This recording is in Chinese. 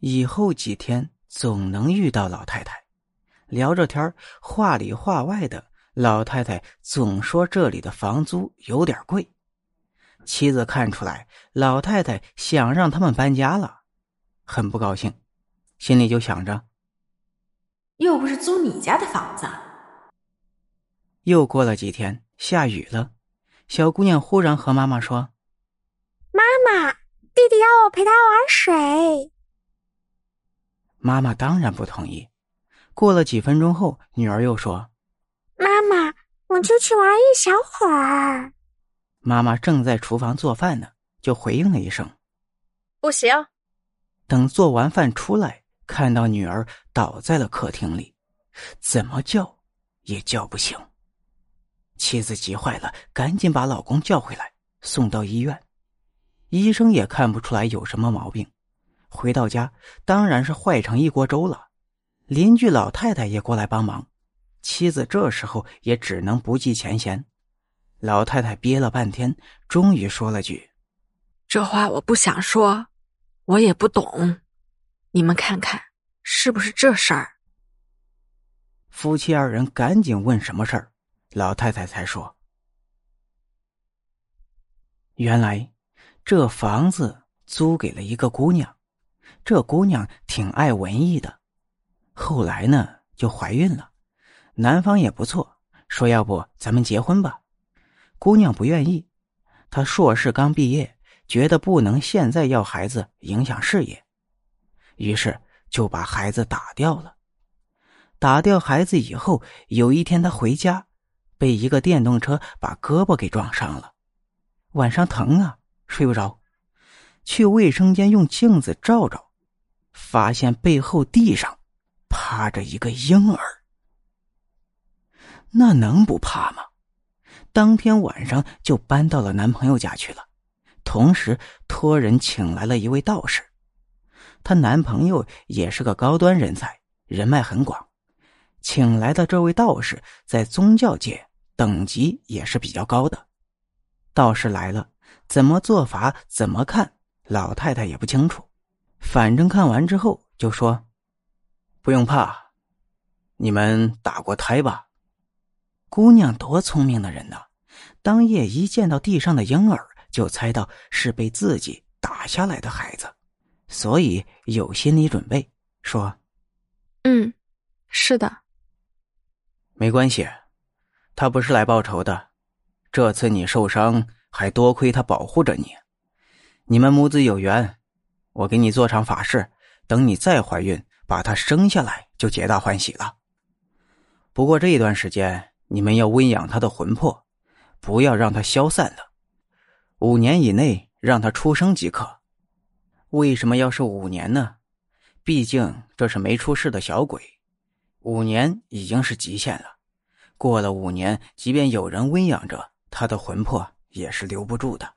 以后几天总能遇到老太太，聊着天话里话外的，老太太总说这里的房租有点贵。妻子看出来，老太太想让他们搬家了，很不高兴，心里就想着：又不是租你家的房子。又过了几天，下雨了，小姑娘忽然和妈妈说：“妈妈，弟弟要我陪他玩水。”妈妈当然不同意。过了几分钟后，女儿又说：“妈妈，我出去玩一小会儿。”妈妈正在厨房做饭呢，就回应了一声：“不行。”等做完饭出来，看到女儿倒在了客厅里，怎么叫也叫不醒。妻子急坏了，赶紧把老公叫回来，送到医院。医生也看不出来有什么毛病。回到家，当然是坏成一锅粥了。邻居老太太也过来帮忙，妻子这时候也只能不计前嫌。老太太憋了半天，终于说了句：“这话我不想说，我也不懂，你们看看是不是这事儿？”夫妻二人赶紧问什么事儿，老太太才说：“原来这房子租给了一个姑娘。”这姑娘挺爱文艺的，后来呢就怀孕了，男方也不错，说要不咱们结婚吧。姑娘不愿意，她硕士刚毕业，觉得不能现在要孩子影响事业，于是就把孩子打掉了。打掉孩子以后，有一天她回家，被一个电动车把胳膊给撞伤了，晚上疼啊，睡不着，去卫生间用镜子照照。发现背后地上趴着一个婴儿，那能不怕吗？当天晚上就搬到了男朋友家去了，同时托人请来了一位道士。她男朋友也是个高端人才，人脉很广，请来的这位道士在宗教界等级也是比较高的。道士来了，怎么做法，怎么看，老太太也不清楚。反正看完之后就说：“不用怕，你们打过胎吧？”姑娘多聪明的人呢，当夜一见到地上的婴儿，就猜到是被自己打下来的孩子，所以有心理准备，说：“嗯，是的，没关系，他不是来报仇的。这次你受伤，还多亏他保护着你，你们母子有缘。”我给你做场法事，等你再怀孕，把他生下来就皆大欢喜了。不过这一段时间，你们要温养他的魂魄，不要让他消散了。五年以内让他出生即可。为什么要是五年呢？毕竟这是没出世的小鬼，五年已经是极限了。过了五年，即便有人温养着他的魂魄，也是留不住的。